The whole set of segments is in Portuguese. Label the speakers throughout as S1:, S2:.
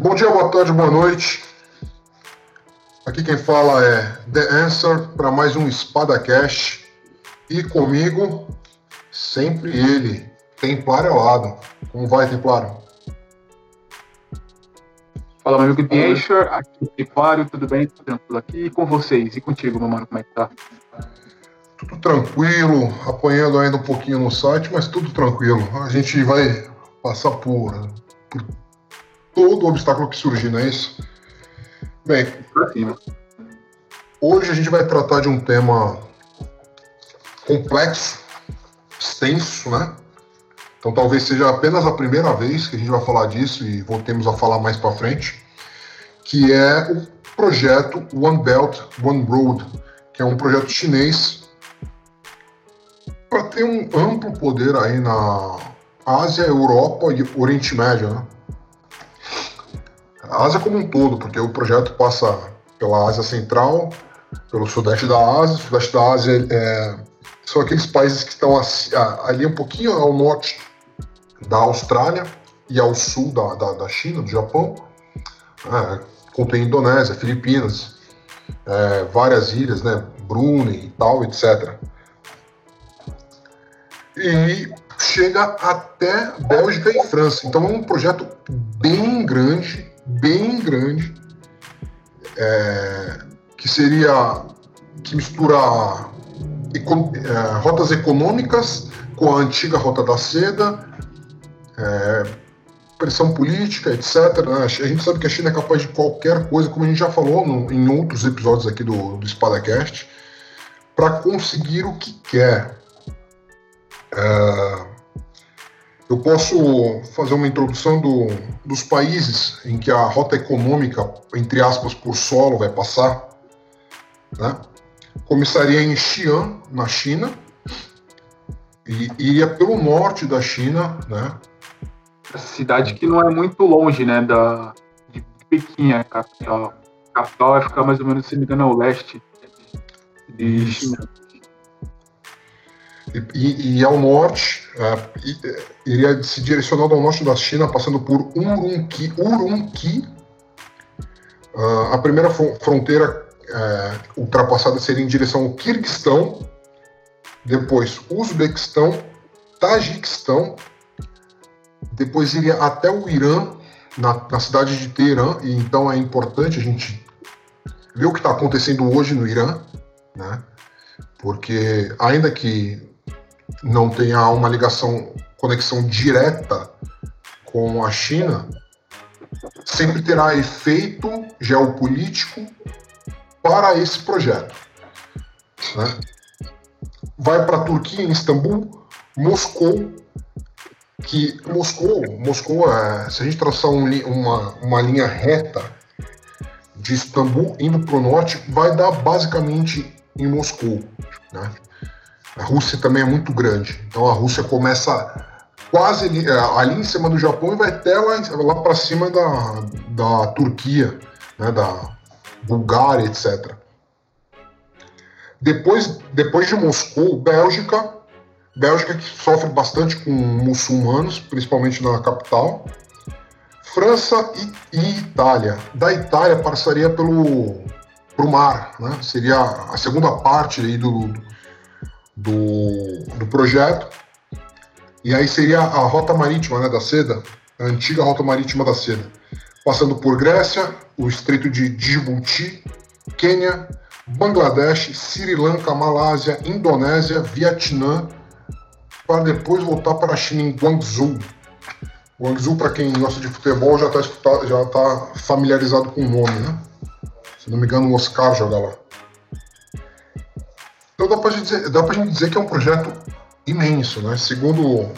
S1: Bom dia, boa tarde, boa noite. Aqui quem fala é The Answer para mais um Espada Cash. E comigo, sempre ele, Templário ao lado. Como vai, Templário?
S2: Fala, meu amigo The Answer, aqui é Templário, tudo bem? Tudo tranquilo aqui? E com vocês? E contigo, meu mano, como é que tá?
S1: Tudo tranquilo, apanhando ainda um pouquinho no site, mas tudo tranquilo. A gente vai passar por, por todo o obstáculo que surgir, não é isso? Bem, hoje a gente vai tratar de um tema complexo, extenso, né? Então talvez seja apenas a primeira vez que a gente vai falar disso e voltemos a falar mais para frente, que é o projeto One Belt One Road, que é um projeto chinês para ter um amplo poder aí na Ásia, Europa e Oriente Médio, né? A Ásia como um todo, porque o projeto passa pela Ásia Central, pelo Sudeste da Ásia. Sudeste da Ásia é, são aqueles países que estão ali um pouquinho ao norte da Austrália e ao sul da, da, da China, do Japão. É, contém Indonésia, Filipinas, é, várias ilhas, né, Brunei e tal, etc. E chega até Bélgica e França. Então é um projeto bem grande bem grande, é, que seria que mistura é, rotas econômicas com a antiga rota da seda, é, pressão política, etc. Né? A gente sabe que a China é capaz de qualquer coisa, como a gente já falou no, em outros episódios aqui do, do SpadaCast, para conseguir o que quer. É, eu posso fazer uma introdução do, dos países em que a rota econômica, entre aspas, por solo vai passar. Né? Começaria em Xi'an, na China, e iria pelo norte da China, né?
S2: Cidade que não é muito longe, né, da, de Pequim, a capital. A capital vai ficar mais ou menos, se me engano, ao leste de China
S1: e, e ao norte, uh, iria se direcionando ao norte da China, passando por Urumqi. Urumqi uh, a primeira fronteira uh, ultrapassada seria em direção ao Kirguistão, depois Uzbequistão, Tajiquistão, depois iria até o Irã, na, na cidade de Teherã, e então é importante a gente ver o que está acontecendo hoje no Irã, né? porque ainda que não tenha uma ligação, conexão direta com a China, sempre terá efeito geopolítico para esse projeto. Né? Vai para a Turquia, em Istambul, Moscou, que Moscou, Moscou é, se a gente traçar um, uma, uma linha reta de Istambul indo para o norte, vai dar basicamente em Moscou. Né? A Rússia também é muito grande. Então a Rússia começa quase ali, é, ali em cima do Japão e vai até lá, lá para cima da, da Turquia, né, da Bulgária, etc. Depois, depois de Moscou, Bélgica, Bélgica que sofre bastante com muçulmanos, principalmente na capital. França e, e Itália. Da Itália passaria pelo pro mar, né? Seria a segunda parte aí do, do, do projeto. E aí seria a rota marítima né, da seda, a antiga rota marítima da seda, passando por Grécia, o Estreito de Djibouti, Quênia, Bangladesh, Sri Lanka, Malásia, Indonésia, Vietnã, para depois voltar para a China em Guangzhou. Guangzhou, para quem gosta de futebol, já está já tá familiarizado com o nome, né? Se não me engano, o Oscar joga lá. Então dá para dizer, dá gente dizer que é um projeto imenso, né? Segundo,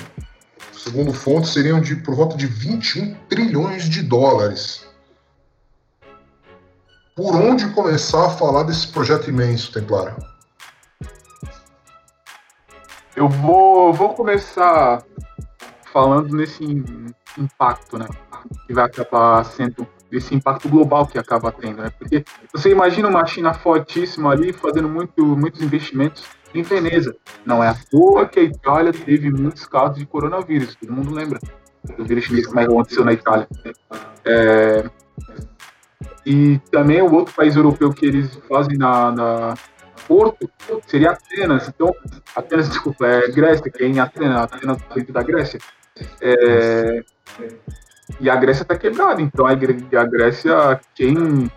S1: segundo fontes, seriam de por volta de 21 trilhões de dólares. Por onde começar a falar desse projeto imenso, Templário?
S2: Eu vou, vou começar falando nesse impacto, né? Que vai acabar sendo desse impacto global que acaba tendo, né? Porque você imagina uma China fortíssima ali fazendo muito, muitos investimentos em Veneza. Não é à toa que a Itália teve muitos casos de coronavírus, todo mundo lembra. do vírus chinês, como aconteceu na Itália. É, e também o outro país europeu que eles fazem na, na Porto seria Atenas. Então, Atenas, desculpa, é Grécia, que é em Atenas, Atenas dentro da Grécia. É, e a Grécia está quebrada, então a, Grécia, quem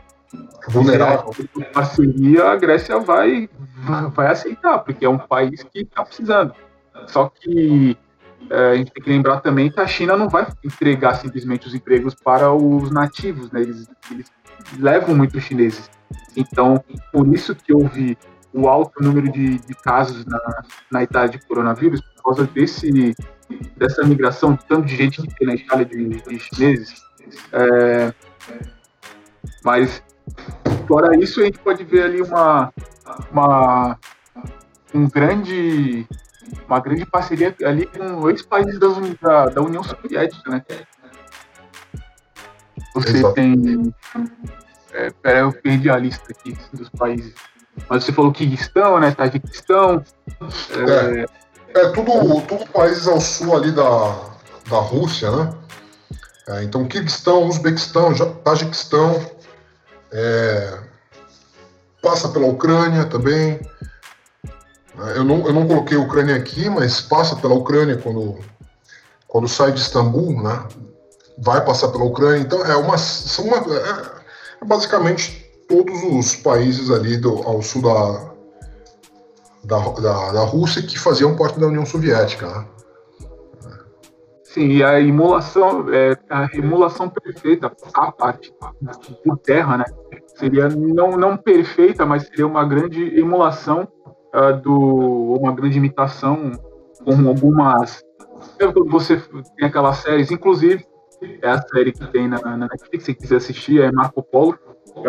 S1: vulnerável
S2: parceria, a Grécia vai, vai aceitar, porque é um país que está precisando. Só que é, a gente tem que lembrar também que a China não vai entregar simplesmente os empregos para os nativos, né? Eles, eles levam muitos chineses. Então, por isso que houve o alto número de, de casos na, na Itália de coronavírus, causa desse, dessa migração, tanto de gente que tem na Itália de, de chineses. É, mas, fora isso, a gente pode ver ali uma, uma um grande uma grande parceria ali com ex países da, da União Soviética, né? Você Exato. tem. É, pera, eu perdi a lista aqui dos países. Mas você falou Kirguistão, né? Tajiquistão.
S1: É, é, é tudo, tudo países ao sul ali da, da Rússia, né? É, então, Kirguistão, Uzbequistão, Tajiquistão, é, passa pela Ucrânia também. É, eu não, eu não coloquei a Ucrânia aqui, mas passa pela Ucrânia quando, quando sai de Istambul, né? Vai passar pela Ucrânia. Então, é uma. São uma é, é basicamente todos os países ali do, ao sul da, da, da, da Rússia que faziam parte da União Soviética, né?
S2: Sim, a emulação, é, a emulação perfeita, a parte por terra, né? Seria não, não perfeita, mas seria uma grande emulação uh, do uma grande imitação com algumas. Você tem aquelas séries, inclusive é a série que tem na, na Netflix, se quiser assistir, é Marco Polo.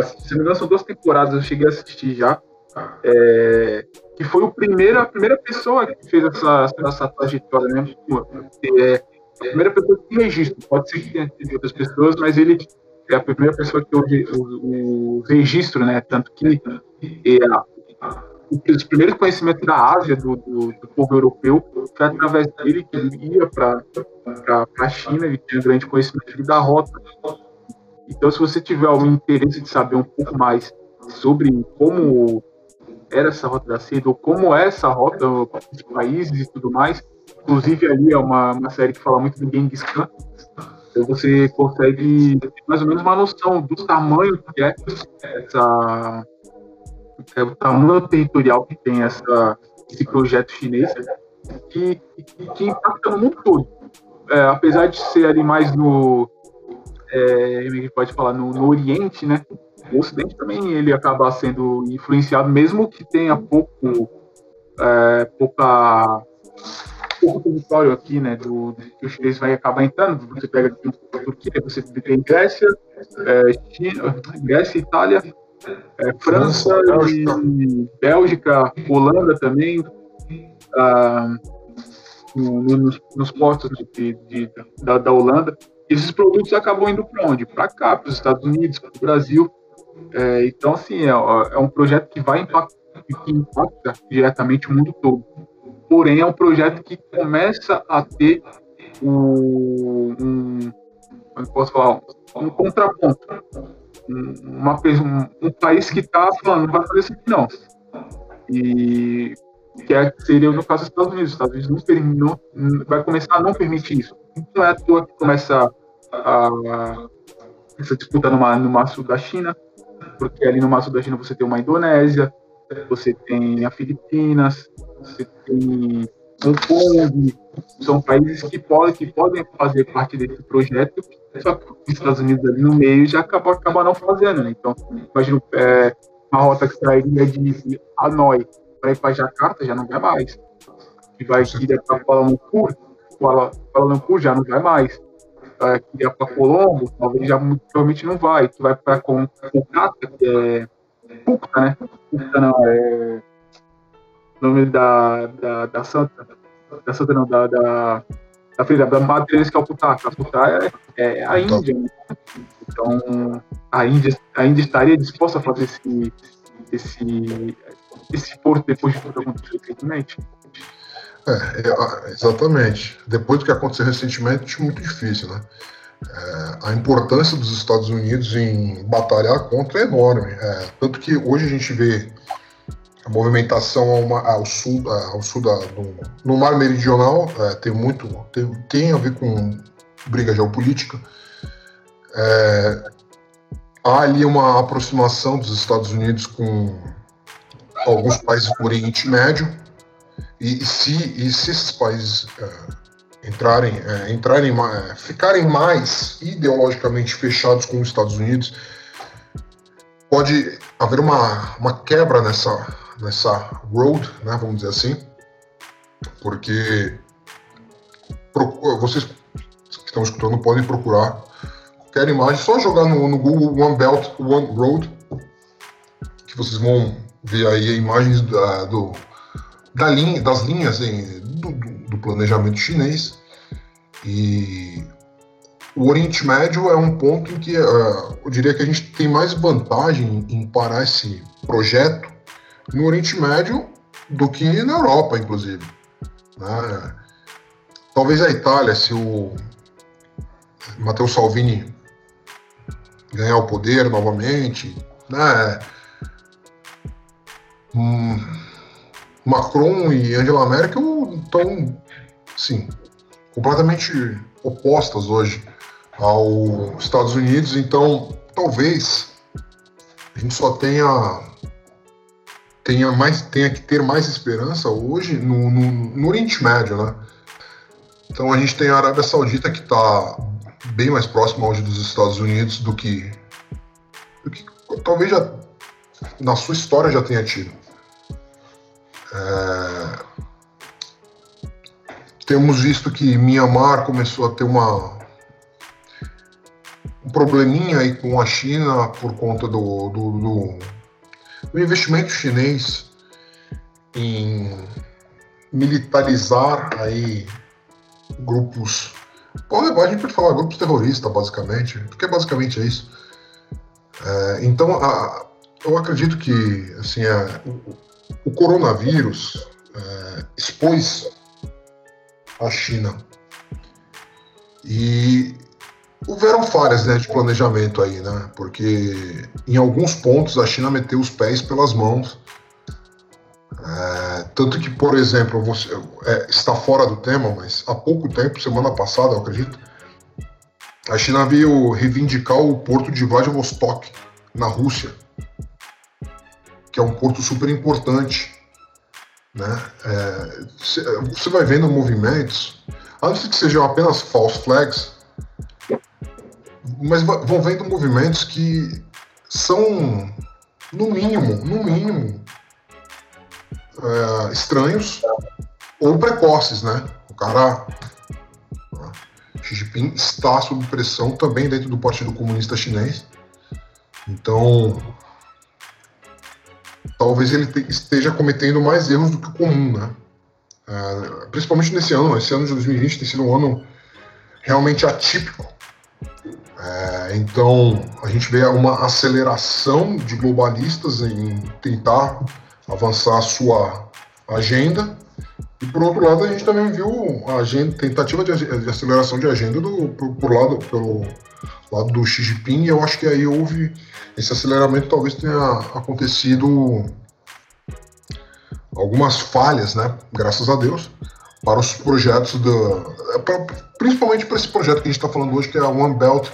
S2: Se não me engano, são duas temporadas, eu cheguei a assistir já. É, que foi o primeiro, a primeira pessoa que fez essa, essa trajetória, né? É, a primeira pessoa que registra. Pode ser que tenha outras pessoas, mas ele é a primeira pessoa que houve o, o registro, né? Tanto que é, os primeiros conhecimentos da Ásia, do, do, do, povo europeu, foi através dele que ele ia para a China, ele tinha grande conhecimento da rota. Então, se você tiver algum interesse de saber um pouco mais sobre como era essa rota da seda, ou como é essa rota, os países e tudo mais, inclusive ali é uma, uma série que fala muito do Genghis Khan, então você consegue ter mais ou menos uma noção do tamanho que é essa é o tamanho territorial que tem essa, esse projeto chinês que, que, que impacta no mundo todo. É, apesar de ser ali mais no. É, gente pode falar no, no, Oriente, né? O Ocidente também ele acaba sendo influenciado, mesmo que tenha pouco. É, pouca pouco território aqui, né, do, do, que o chinês vai acabar entrando. Você pega aqui a Turquia, você tem Grécia, é, China, Grécia, Itália, é, França, Bélgica. e Bélgica, Holanda também, ah, no, nos, nos portos de, de, da, da, Holanda. Esses produtos acabam indo para onde? Para cá, para os Estados Unidos, para o Brasil. É, então, assim, é, é, um projeto que vai impactar, que impacta diretamente o mundo todo. Porém, é um projeto que começa a ter um, um como posso falar, um contraponto uma, um, um país que está falando, não vai fazer isso aqui não. E que é, seria no caso dos Estados Unidos. Os Estados Unidos não, vai começar a não permitir isso. Não é à toa que começa a, a, essa disputa no no mar sul da China, porque ali no mar sul da China você tem uma Indonésia, você tem a Filipinas, você tem Hong Kong, são países que podem, que podem fazer parte desse projeto, só que os Estados Unidos ali no meio já acabou, acaba não fazendo, né? Então, imagina é, uma rota que sairia de Hanoi para ir para Jakarta, já não vai mais. Que vai ir para Kuala Lumpur, Kuala, Kuala Lumpur já não vai mais. É, que ia para Colombo, talvez já provavelmente não vai. Tu vai para Kolkata, que é Pukta, né? Pukta não, é o nome da, da, da Santa, da Santa não, da, da, da filha da matriz que é o Putá. A Putá é, é a Índia. Né? Então, a Índia, a Índia estaria disposta a fazer esse, esse, esse porto depois de tudo acontecer recentemente?
S1: É, é, exatamente. Depois do que aconteceu recentemente, muito difícil, né? É, a importância dos Estados Unidos em batalhar contra é enorme. É, tanto que hoje a gente vê a movimentação ao, ao sul, ao sul da, do, no mar meridional é, tem muito tem, tem, a ver com briga geopolítica. É, há ali uma aproximação dos Estados Unidos com alguns países do Oriente Médio e, e se, e se esses países é, entrarem, é, entrarem é, ficarem mais ideologicamente fechados com os Estados Unidos, pode haver uma, uma quebra nessa, nessa road, né, vamos dizer assim, porque vocês que estão escutando podem procurar qualquer imagem, só jogar no, no Google One Belt, One Road, que vocês vão ver aí imagens da, do, da linha, das linhas em, do, do, planejamento chinês. E o Oriente Médio é um ponto em que uh, eu diria que a gente tem mais vantagem em parar esse projeto no Oriente Médio do que na Europa, inclusive. Né? Talvez a Itália, se o Matteo Salvini ganhar o poder novamente, né? Hum, Macron e Angela Merkel estão, sim, completamente opostas hoje aos Estados Unidos, então talvez a gente só tenha tenha mais tenha que ter mais esperança hoje no, no, no Oriente Médio, né? Então a gente tem a Arábia Saudita que está bem mais próximo hoje dos Estados Unidos do que, do que talvez já na sua história já tenha tido. É, temos visto que Myanmar começou a ter uma um probleminha aí com a China por conta do, do, do, do investimento chinês em militarizar aí grupos Pode, a gente pode falar grupos terroristas, basicamente, porque basicamente é isso. É, então, a, eu acredito que assim, a, o, coronavírus é, expôs a China. E houveram falhas né, de planejamento aí, né? Porque em alguns pontos a China meteu os pés pelas mãos. É, tanto que, por exemplo, você, é, está fora do tema, mas há pouco tempo, semana passada, eu acredito, a China veio reivindicar o porto de Vladivostok, na Rússia, que é um porto super importante. Né? É, você vai vendo movimentos, a não ser que sejam apenas false flags, mas vão vendo movimentos que são, no mínimo, no mínimo, é, estranhos ou precoces, né? O cara. Xi Jinping está sob pressão também dentro do Partido Comunista Chinês. Então, talvez ele esteja cometendo mais erros do que o comum, né? É, principalmente nesse ano. Esse ano de 2020 tem sido um ano realmente atípico. É, então, a gente vê uma aceleração de globalistas em tentar avançar a sua agenda. E por outro lado, a gente também viu a agenda, tentativa de, de aceleração de agenda do, por, por, lado, pelo lado do Xi Jinping, e eu acho que aí houve esse aceleramento, talvez tenha acontecido algumas falhas, né? Graças a Deus, para os projetos da. Pra, principalmente para esse projeto que a gente está falando hoje, que é a One Belt,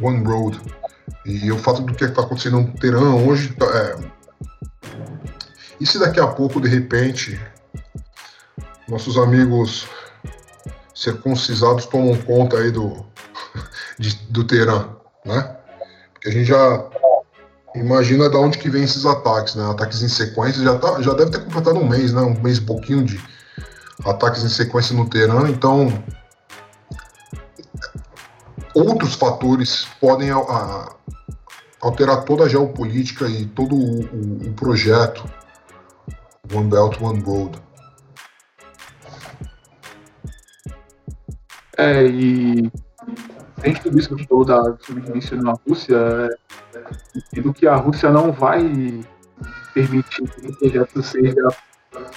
S1: One Road. E o fato do que está acontecendo no Teherã hoje é, e se daqui a pouco, de repente, nossos amigos circuncisados tomam conta aí do, de, do Teherã, né? Porque a gente já imagina de onde que vem esses ataques, né? Ataques em sequência, já, tá, já deve ter completado um mês, né? Um mês e pouquinho de ataques em sequência no Teherã, então outros fatores podem a, alterar toda a geopolítica e todo o, o, o projeto One Belt, One Road.
S2: É, e dentro disso que falou da submissão na Rússia, é, do que a Rússia não vai permitir que o projeto seja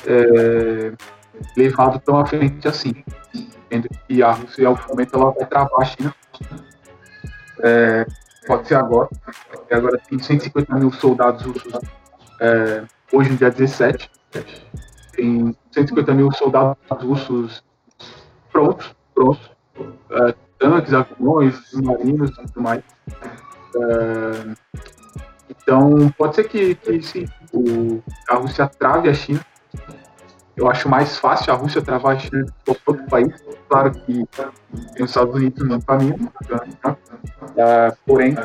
S2: é, levado tão à frente assim. Que a Rússia, algum momento, ela vai travar a China. É, pode ser agora. Agora tem 150 mil soldados russos é, hoje, no dia 17. Tem 150 mil soldados russos prontos, prontos. É, tanques, aviões, submarinos e tudo mais. É, então, pode ser que, que sim, o, a Rússia trave a China. Eu acho mais fácil a Rússia travar a China do que outro país. Claro que tem os Estados Unidos no caminho, né? uh, porém,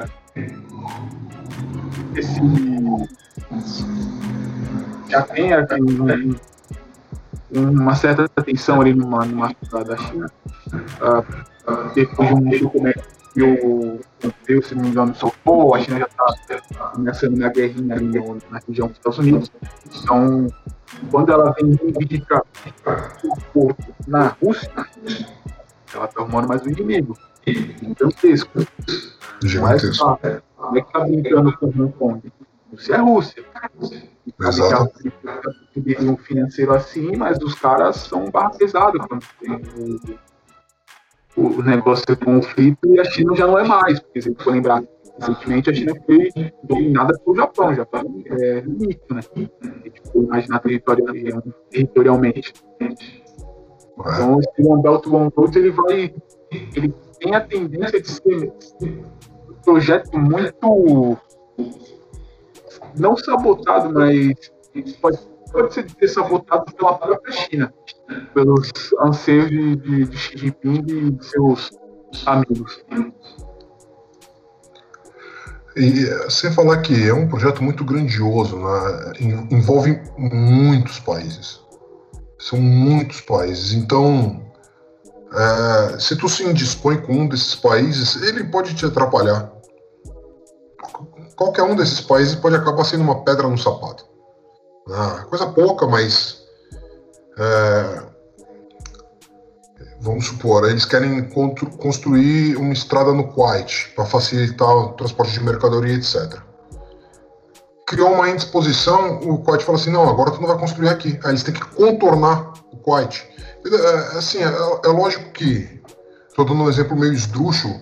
S2: esse já tem aqui uma certa tensão ali numa, numa da China. Uh, depois de um documento que o Pompeu, se não me engano, soltou, a China já está começando uma guerrinha ali na região dos Estados Unidos. Então, quando ela vem reivindicar o corpo na Rússia, ela está arrumando mais um inimigo gigantesco.
S1: Gigantesco.
S2: Mas, tá, como é que está brincando com Hong Kong? Rússia é Rússia.
S1: Exato.
S2: um financeiro assim, mas os caras são barra pesada quando tem o, o negócio de conflito e a China já não é mais, porque se for lembrar, recentemente a China foi dominada pelo Japão, o Japão é limite, né? E, tipo, imaginar territorial, territorialmente. Então esse One Belt One Road ele vai. Ele tem a tendência de ser um projeto muito não sabotado, mas pode, pode ser sabotado pela própria China, pelos anseios de, de, de Xi Jinping e seus amigos.
S1: E sem falar que é um projeto muito grandioso, né? envolve muitos países. São muitos países. Então, é, se tu se indispõe com um desses países, ele pode te atrapalhar qualquer um desses países pode acabar sendo uma pedra no sapato. Ah, coisa pouca, mas. É, vamos supor, eles querem construir uma estrada no Kuwait para facilitar o transporte de mercadoria, etc. Criou uma indisposição, o Kuwait fala assim: não, agora tu não vai construir aqui. Aí eles têm que contornar o Kuwait. É, assim, é, é lógico que. Estou dando um exemplo meio esdrúxulo,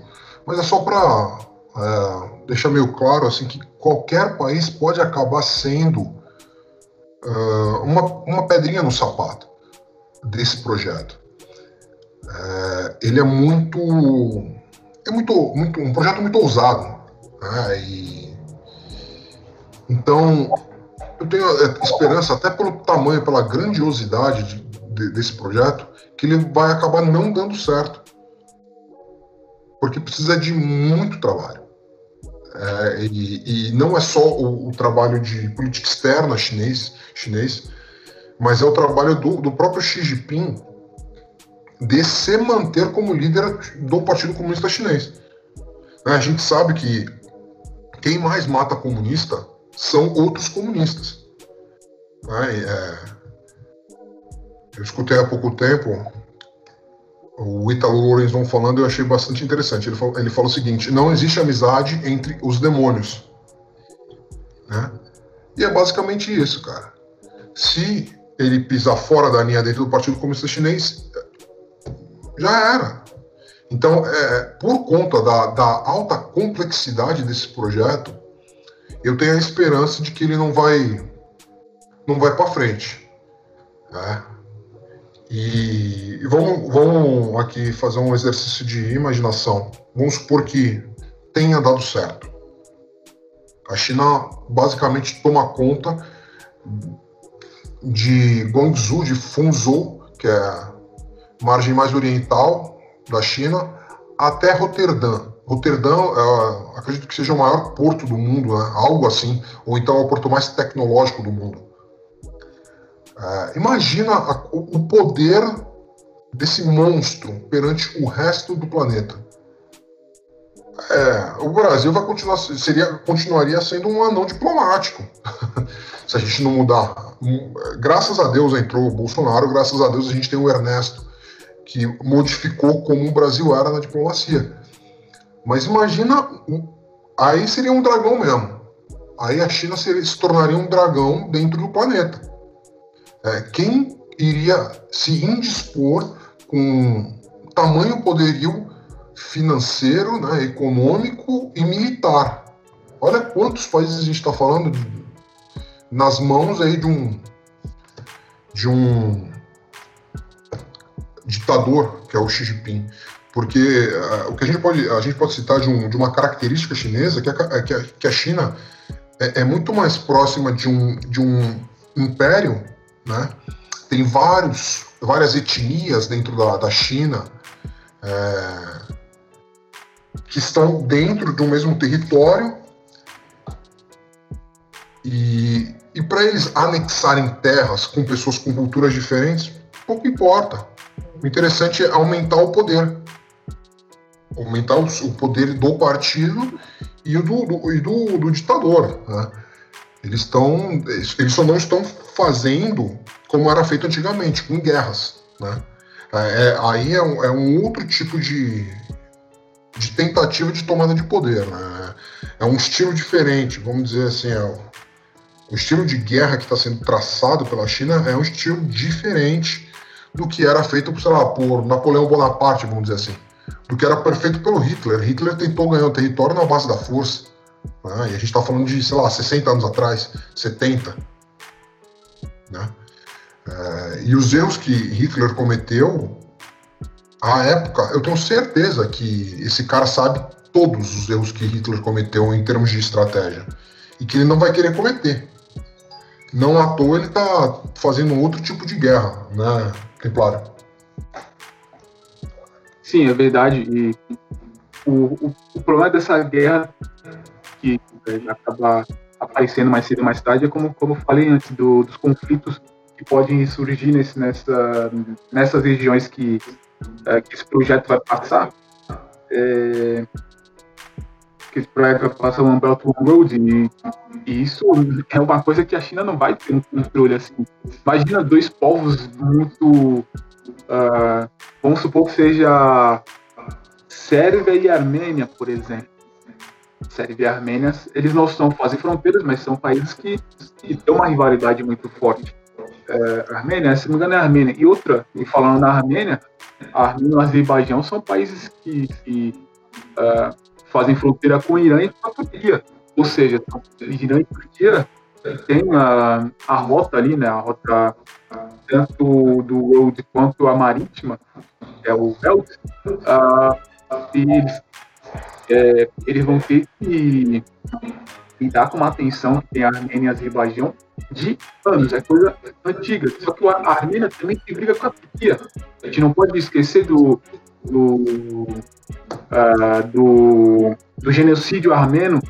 S1: mas é só para é, deixar meio claro assim que qualquer país pode acabar sendo uh, uma, uma pedrinha no sapato desse projeto. É, ele é muito é muito, muito um projeto muito ousado, né? E, então eu tenho é, esperança até pelo tamanho, pela grandiosidade de, de, desse projeto, que ele vai acabar não dando certo, porque precisa de muito trabalho. É, e, e, não é só o, o, trabalho de política externa chinês, chinês mas é o trabalho do, do próprio Xi Jinping de se manter como líder do Partido Comunista Chinês. É, a gente sabe que quem mais mata comunista são outros comunistas. É, é, eu escutei há pouco tempo o Italo Lorenzon falando, eu achei bastante interessante. Ele falou, ele falou o seguinte: não existe amizade entre os demônios. Né? E é basicamente isso, cara. Se ele pisar fora da linha dentro do Partido Comunista Chinês, já era. Então, é, por conta da, da alta complexidade desse projeto, eu tenho a esperança de que ele não vai não vai para frente. Né? E vamos, vamos aqui fazer um exercício de imaginação. Vamos supor que tenha dado certo. A China basicamente toma conta de Guangzhou, de Fuzhou, que é a margem mais oriental da China, até Roterdã. Roterdã, é, acredito que seja o maior porto do mundo, né? algo assim, ou então é o porto mais tecnológico do mundo. É, imagina a, o poder desse monstro perante o resto do planeta. É, o Brasil vai continuar seria continuaria sendo um anão diplomático se a gente não mudar. Graças a Deus entrou o Bolsonaro, graças a Deus a gente tem o Ernesto que modificou como o Brasil era na diplomacia. Mas imagina, aí seria um dragão mesmo. Aí a China se tornaria um dragão dentro do planeta. É, quem iria se indispor com tamanho poderio financeiro, né, econômico e militar. Olha quantos países a gente está falando de, nas mãos aí de um de um ditador que é o Xi Jinping, porque uh, o que a gente pode a gente pode citar de, um, de uma característica chinesa que a, é que a, que a China é, é, muito mais próxima de um de um império, né? Tem vários várias etnias dentro da, da China. É, que estão dentro de um mesmo território e, e para eles anexarem terras com pessoas com culturas diferentes, pouco importa. O interessante é aumentar o poder. Aumentar o, poder do partido e o do, do, e do, do ditador. Né? Eles, estão, eles só não estão fazendo como era feito antigamente, com guerras. Né? É, é aí é um, é um outro tipo de, de tentativa de tomada de poder. Né? É um estilo diferente, vamos dizer assim. É o, o estilo de guerra que está sendo traçado pela China é um estilo diferente do que era feito, sei lá, por Napoleão Bonaparte, vamos dizer assim. Do que era perfeito pelo Hitler. Hitler tentou ganhar o território na base da força. Né? E a gente está falando de, sei lá, 60 anos atrás, 70. Né? É, e os erros que Hitler cometeu à época, eu tenho certeza que esse cara sabe todos os erros que Hitler cometeu em termos de estratégia e que ele não vai querer cometer. Não à toa ele está fazendo outro tipo de guerra, né, Templário?
S2: Sim, é verdade. E o, o, o problema dessa guerra que acaba aparecendo mais cedo ou mais tarde é como, como eu falei antes, do, dos conflitos que podem surgir nesse, nessa, nessas regiões que é, que esse projeto vai passar, é, que esse projeto vai passar o Belt Road, e, e, isso é uma coisa que a China não vai ter um controle assim. Imagina dois povos muito. Uh, vamos supor que seja Sérvia e Armênia, por exemplo. Sérvia e Armênia, eles não são fazem fronteiras, mas são países que, que têm uma rivalidade muito forte. É, Armênia, se não me engano é Armênia. E outra, e falando na Armênia, a Armênia e o Azerbaijão são países que, que uh, fazem fronteira com o Irã e com a Turquia. Ou seja, Irã e Turquia tem a, a rota ali, né, a rota tanto do road quanto a marítima, é o Belt, uh, e eles, é, eles vão ter que lidar com uma atenção que tem a Armênia e a Azerbaijão de anos, é coisa antiga. Só que a Armênia também tem briga com a Turquia. A gente não pode esquecer do, do, uh, do, do genocídio armeno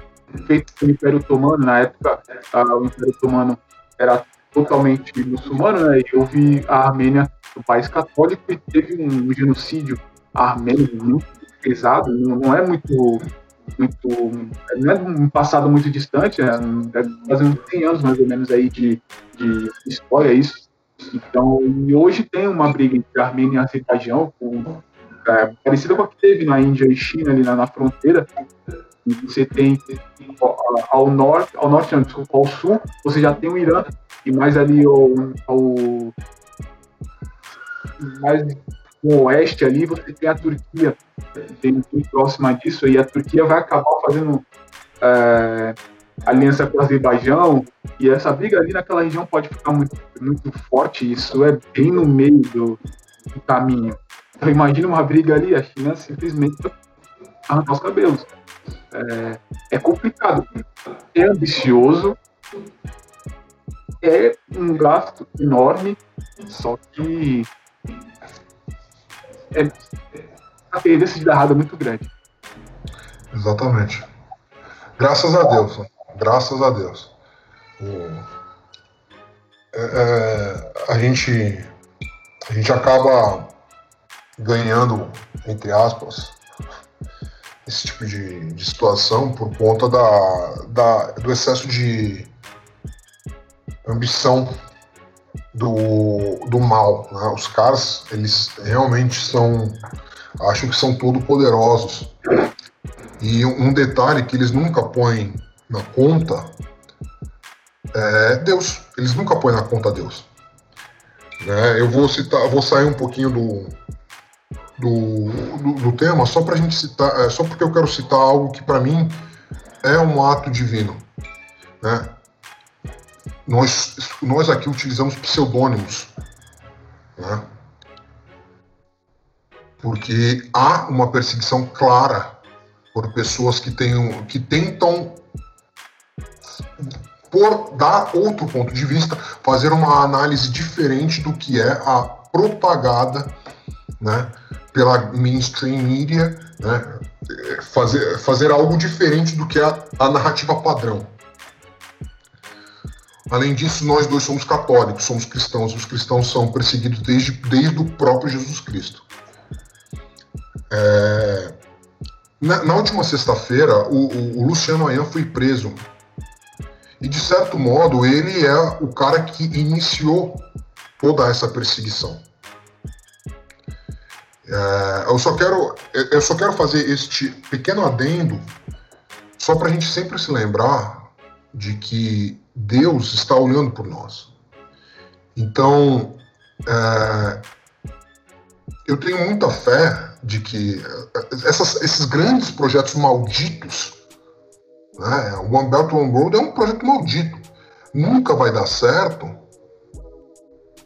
S2: feito pelo Império Otomano. Na época, uh, o Império Otomano era totalmente muçulmano, né? E houve a Armênia, um país católico, e teve um genocídio armênio muito pesado, não é muito muito. Não é um passado muito distante, né? deve fazer uns 100 anos mais ou menos aí de, de história isso. Então, e hoje tem uma briga entre Armênia e Azerbaijão, com, é, parecida com a que teve na Índia e China, ali na, na fronteira. Você tem ao norte, ao norte, não, desculpa, ao sul, você já tem o Irã, e mais ali ao mais no oeste ali, você tem a Turquia, bem próxima disso, e a Turquia vai acabar fazendo é, aliança com o Azerbaijão, e essa briga ali naquela região pode ficar muito, muito forte, isso é bem no meio do, do caminho. Então imagina uma briga ali, a China simplesmente arrancar os cabelos. É, é complicado, é ambicioso, é um gasto enorme, só que é, a tendência de dar errado é muito grande.
S1: Exatamente. Graças a Deus. Graças a Deus. É, é, a gente a gente acaba ganhando, entre aspas, esse tipo de, de situação por conta da, da, do excesso de ambição do, do mal. Né? Os caras, eles realmente são. acham que são todo poderosos. E um detalhe que eles nunca põem na conta é Deus. Eles nunca põem na conta Deus. Né? Eu vou citar, vou sair um pouquinho do, do, do, do tema só para gente citar, é, só porque eu quero citar algo que para mim é um ato divino. Né? Nós, nós aqui utilizamos pseudônimos. Né? Porque há uma perseguição clara por pessoas que, tenham, que tentam por dar outro ponto de vista, fazer uma análise diferente do que é a propagada né, pela mainstream media, né, fazer, fazer algo diferente do que a, a narrativa padrão. Além disso, nós dois somos católicos, somos cristãos. Os cristãos são perseguidos desde, desde o próprio Jesus Cristo. É... Na, na, última sexta-feira, o, o, o, Luciano Ayan foi preso e, de certo modo, ele é o cara que iniciou toda essa perseguição. É, eu, só quero, eu só quero fazer este pequeno adendo só para a gente sempre se lembrar de que Deus está olhando por nós. Então, é, eu tenho muita fé de que essas, esses grandes projetos malditos né? O One Belt One Road é um projeto maldito. Nunca vai dar certo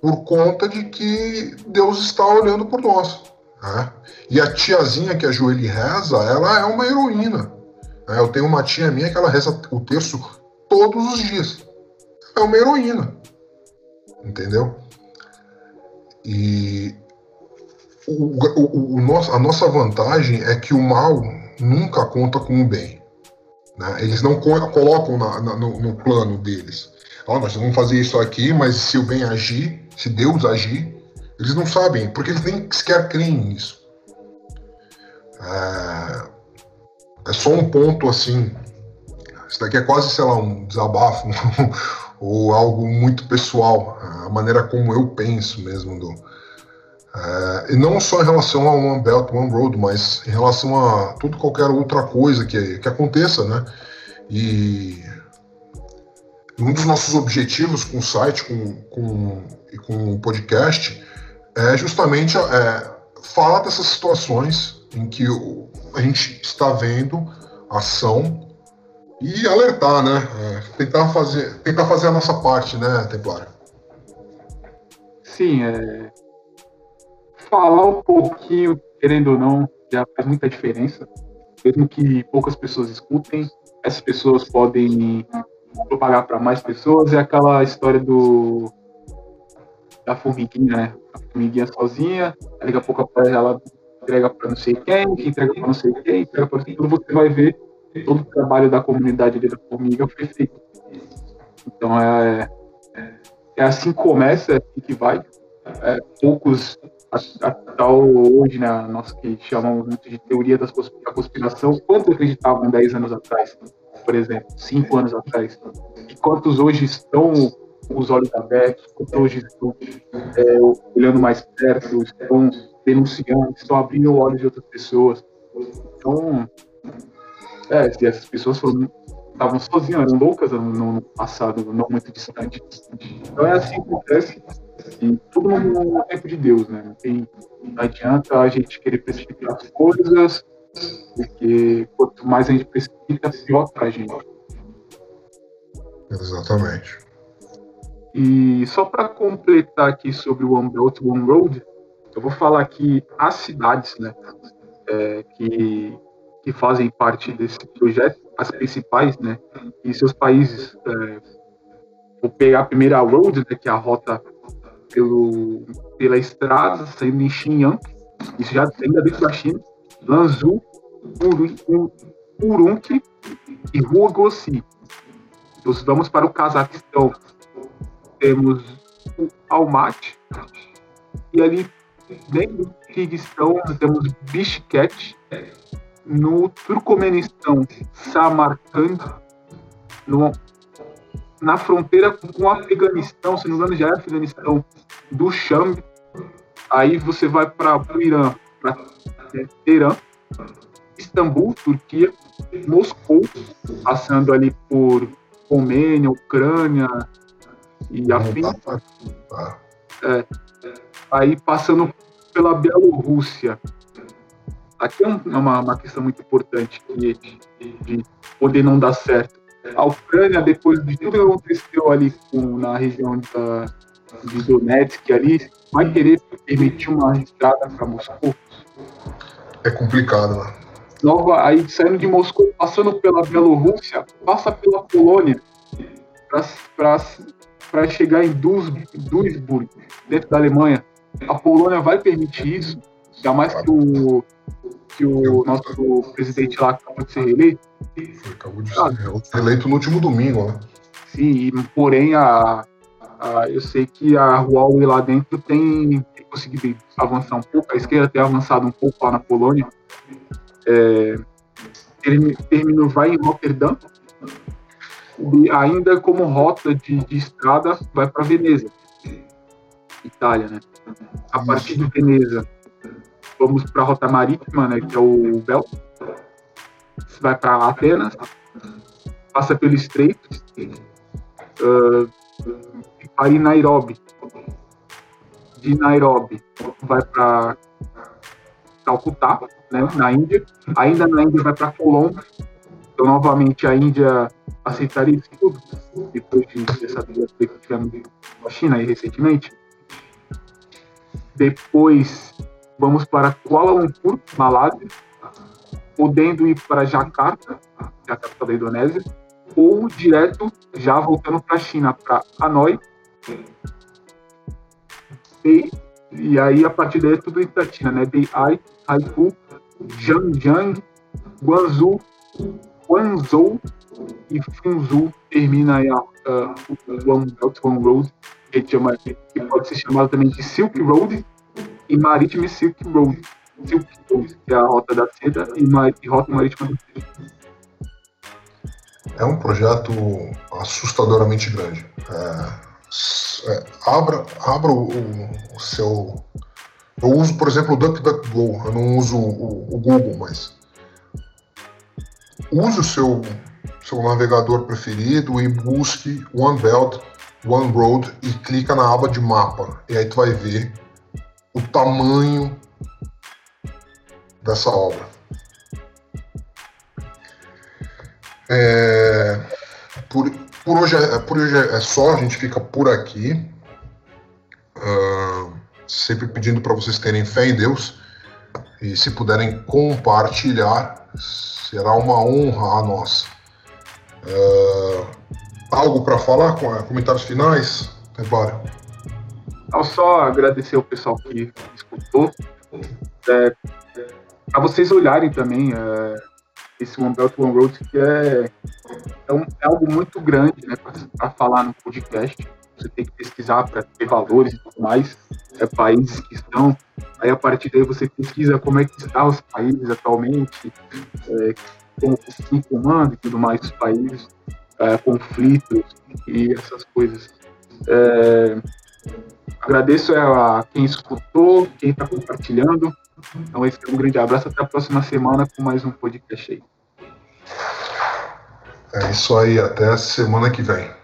S1: por conta de que Deus está olhando por nós. Né? E a tiazinha que a Joeli reza, ela é uma heroína. Né? Eu tenho uma tia minha que ela reza o terço todos os dias. É uma heroína. Entendeu? E o, o, o, nosso, a nossa vantagem é que o mal nunca conta com o bem. Né? Eles não co colocam na, na, no, no, plano deles. Oh, nós vamos fazer isso aqui, mas se o bem agir, se Deus agir, eles não sabem, porque eles nem sequer creem nisso. É, é só um ponto assim. Isso daqui é quase, sei lá, um desabafo ou algo muito pessoal, a maneira como eu penso mesmo do, é, e não só em relação a One Belt, One Road, mas em relação a tudo qualquer outra coisa que, que aconteça, né? E um dos nossos objetivos com o site com, com, e com o podcast é justamente é, falar dessas situações em que a gente está vendo ação e alertar, né? É, tentar, fazer, tentar fazer a nossa parte, né, Templário?
S2: Sim, é, falar um pouquinho, querendo ou não, já faz muita diferença. Mesmo que poucas pessoas escutem, essas pessoas podem propagar para mais pessoas. É aquela história do da formiguinha, né? A formiguinha sozinha, daqui a pouco ela entrega para não sei quem, que entrega para não sei quem, entrega para quando você vai ver todo o trabalho da comunidade da formiga foi feito. Então é, é, é assim que começa, é assim que vai. É, poucos até hoje, né, nós que chamamos muito de teoria da conspiração, quantos acreditavam 10 anos atrás, por exemplo, 5 anos atrás? E quantos hoje estão com os olhos abertos, quantos hoje estão é, olhando mais perto, estão denunciando, estão abrindo olhos de outras pessoas? Então, é, se essas pessoas foram estavam sozinhas, eram loucas no, no, passado, não muito distante. Então é assim que acontece. E tudo no tempo de Deus, né? Não, tem, não adianta a gente querer precipitar as coisas, porque quanto mais a gente precipita, pior para a gente.
S1: Exatamente.
S2: E só para completar aqui sobre o One Belt One Road, eu vou falar aqui as cidades, né, é, que que fazem parte desse projeto, as principais, né, e seus países. É, vou pegar a primeira road, né, que é a rota pelo, pela estrada, saindo em Xinjiang, isso já ainda dentro da China, Lanzhou, Urumqi e Ruogossi. Então, vamos para o Cazaquistão, temos o Almaty, e ali dentro do Kirguistão temos Bishkek, no Turcomenistão, Samarkand, no, na fronteira com o Afeganistão, se não me engano já é Afeganistão, do Sham. Aí você vai para o Irã, para Teherã, Istambul, Turquia, Moscou, passando ali por Romênia, Ucrânia e afim. É, aí passando pela Bielorrússia. Aqui é uma, uma questão muito importante de, de poder não dar certo. A Ucrânia, depois de tudo que aconteceu ali com, na região da, de Donetsk ali, vai querer permitir uma estrada para Moscou?
S1: É complicado, né?
S2: Nova, aí saindo de Moscou, passando pela Bielorrússia, passa pela Polônia para chegar em Duisburg, dentro da Alemanha. A Polônia vai permitir isso, ainda mais que o, que o nosso presidente lá acabou de ser reeleito.
S1: Foi, acabou de ser reeleito no último domingo, né?
S2: Sim, porém a, a, eu sei que a Huawei lá dentro tem conseguido avançar um pouco, a esquerda tem avançado um pouco lá na Polônia. É, terminou, vai em Rotterdam, e ainda como rota de, de estrada vai para Veneza, Itália, né? A partir de Veneza, vamos para a rota marítima, né, que é o Bel. Vai para Atenas, passa pelo Estreito, uh, para em Nairobi. De Nairobi, vai para Calcutá, né, na Índia. Ainda na Índia vai para Colombo. Então, novamente, a Índia aceitaria isso tudo, depois de, dessa briga que tivemos com a China aí recentemente. Depois, vamos para Kuala Lumpur, Malásia, podendo ir para Jakarta, que é a capital da Indonésia, ou direto, já voltando para a China, para Hanoi. E, e aí, a partir daí, é tudo em China, né? Beihai, Haikou, Zhangjiang, Guangzhou, Guangzhou e Funzhou termina aí a, o One Belt One Road, que, chama, que pode ser chamado também de Silk Road e Maritime Silk Road. Silk Road, que é a rota da seda, e, mar, e rota marítima da seda.
S1: É um projeto assustadoramente grande. É, é, abra abra o, o, seu. Eu uso, por exemplo, o DuckDuckGo, eu não uso o, o Google, mas use o seu, seu navegador preferido e busque One Belt, One Road e clica na aba de mapa. E aí tu vai ver o tamanho dessa obra. É, por, por, hoje é, por hoje é só, a gente fica por aqui. Uh, sempre pedindo para vocês terem fé em Deus e se puderem compartilhar Será uma honra a nós. Uh, algo para falar? Comentários finais? Templário?
S2: Não, só agradecer o pessoal que escutou. É, para vocês olharem também é, esse One Belt One Road, que é, é, um, é algo muito grande né, para falar no podcast. Você tem que pesquisar para ter valores e tudo mais, é, países que estão Aí a partir daí você pesquisa como é que estão os países atualmente, é, como se comando e tudo mais os países, é, conflitos e essas coisas. Agradeço a quem escutou, quem está compartilhando. Então, esse é um grande abraço. Até a próxima semana com mais um podcast aí.
S1: É isso aí. Até a semana que vem.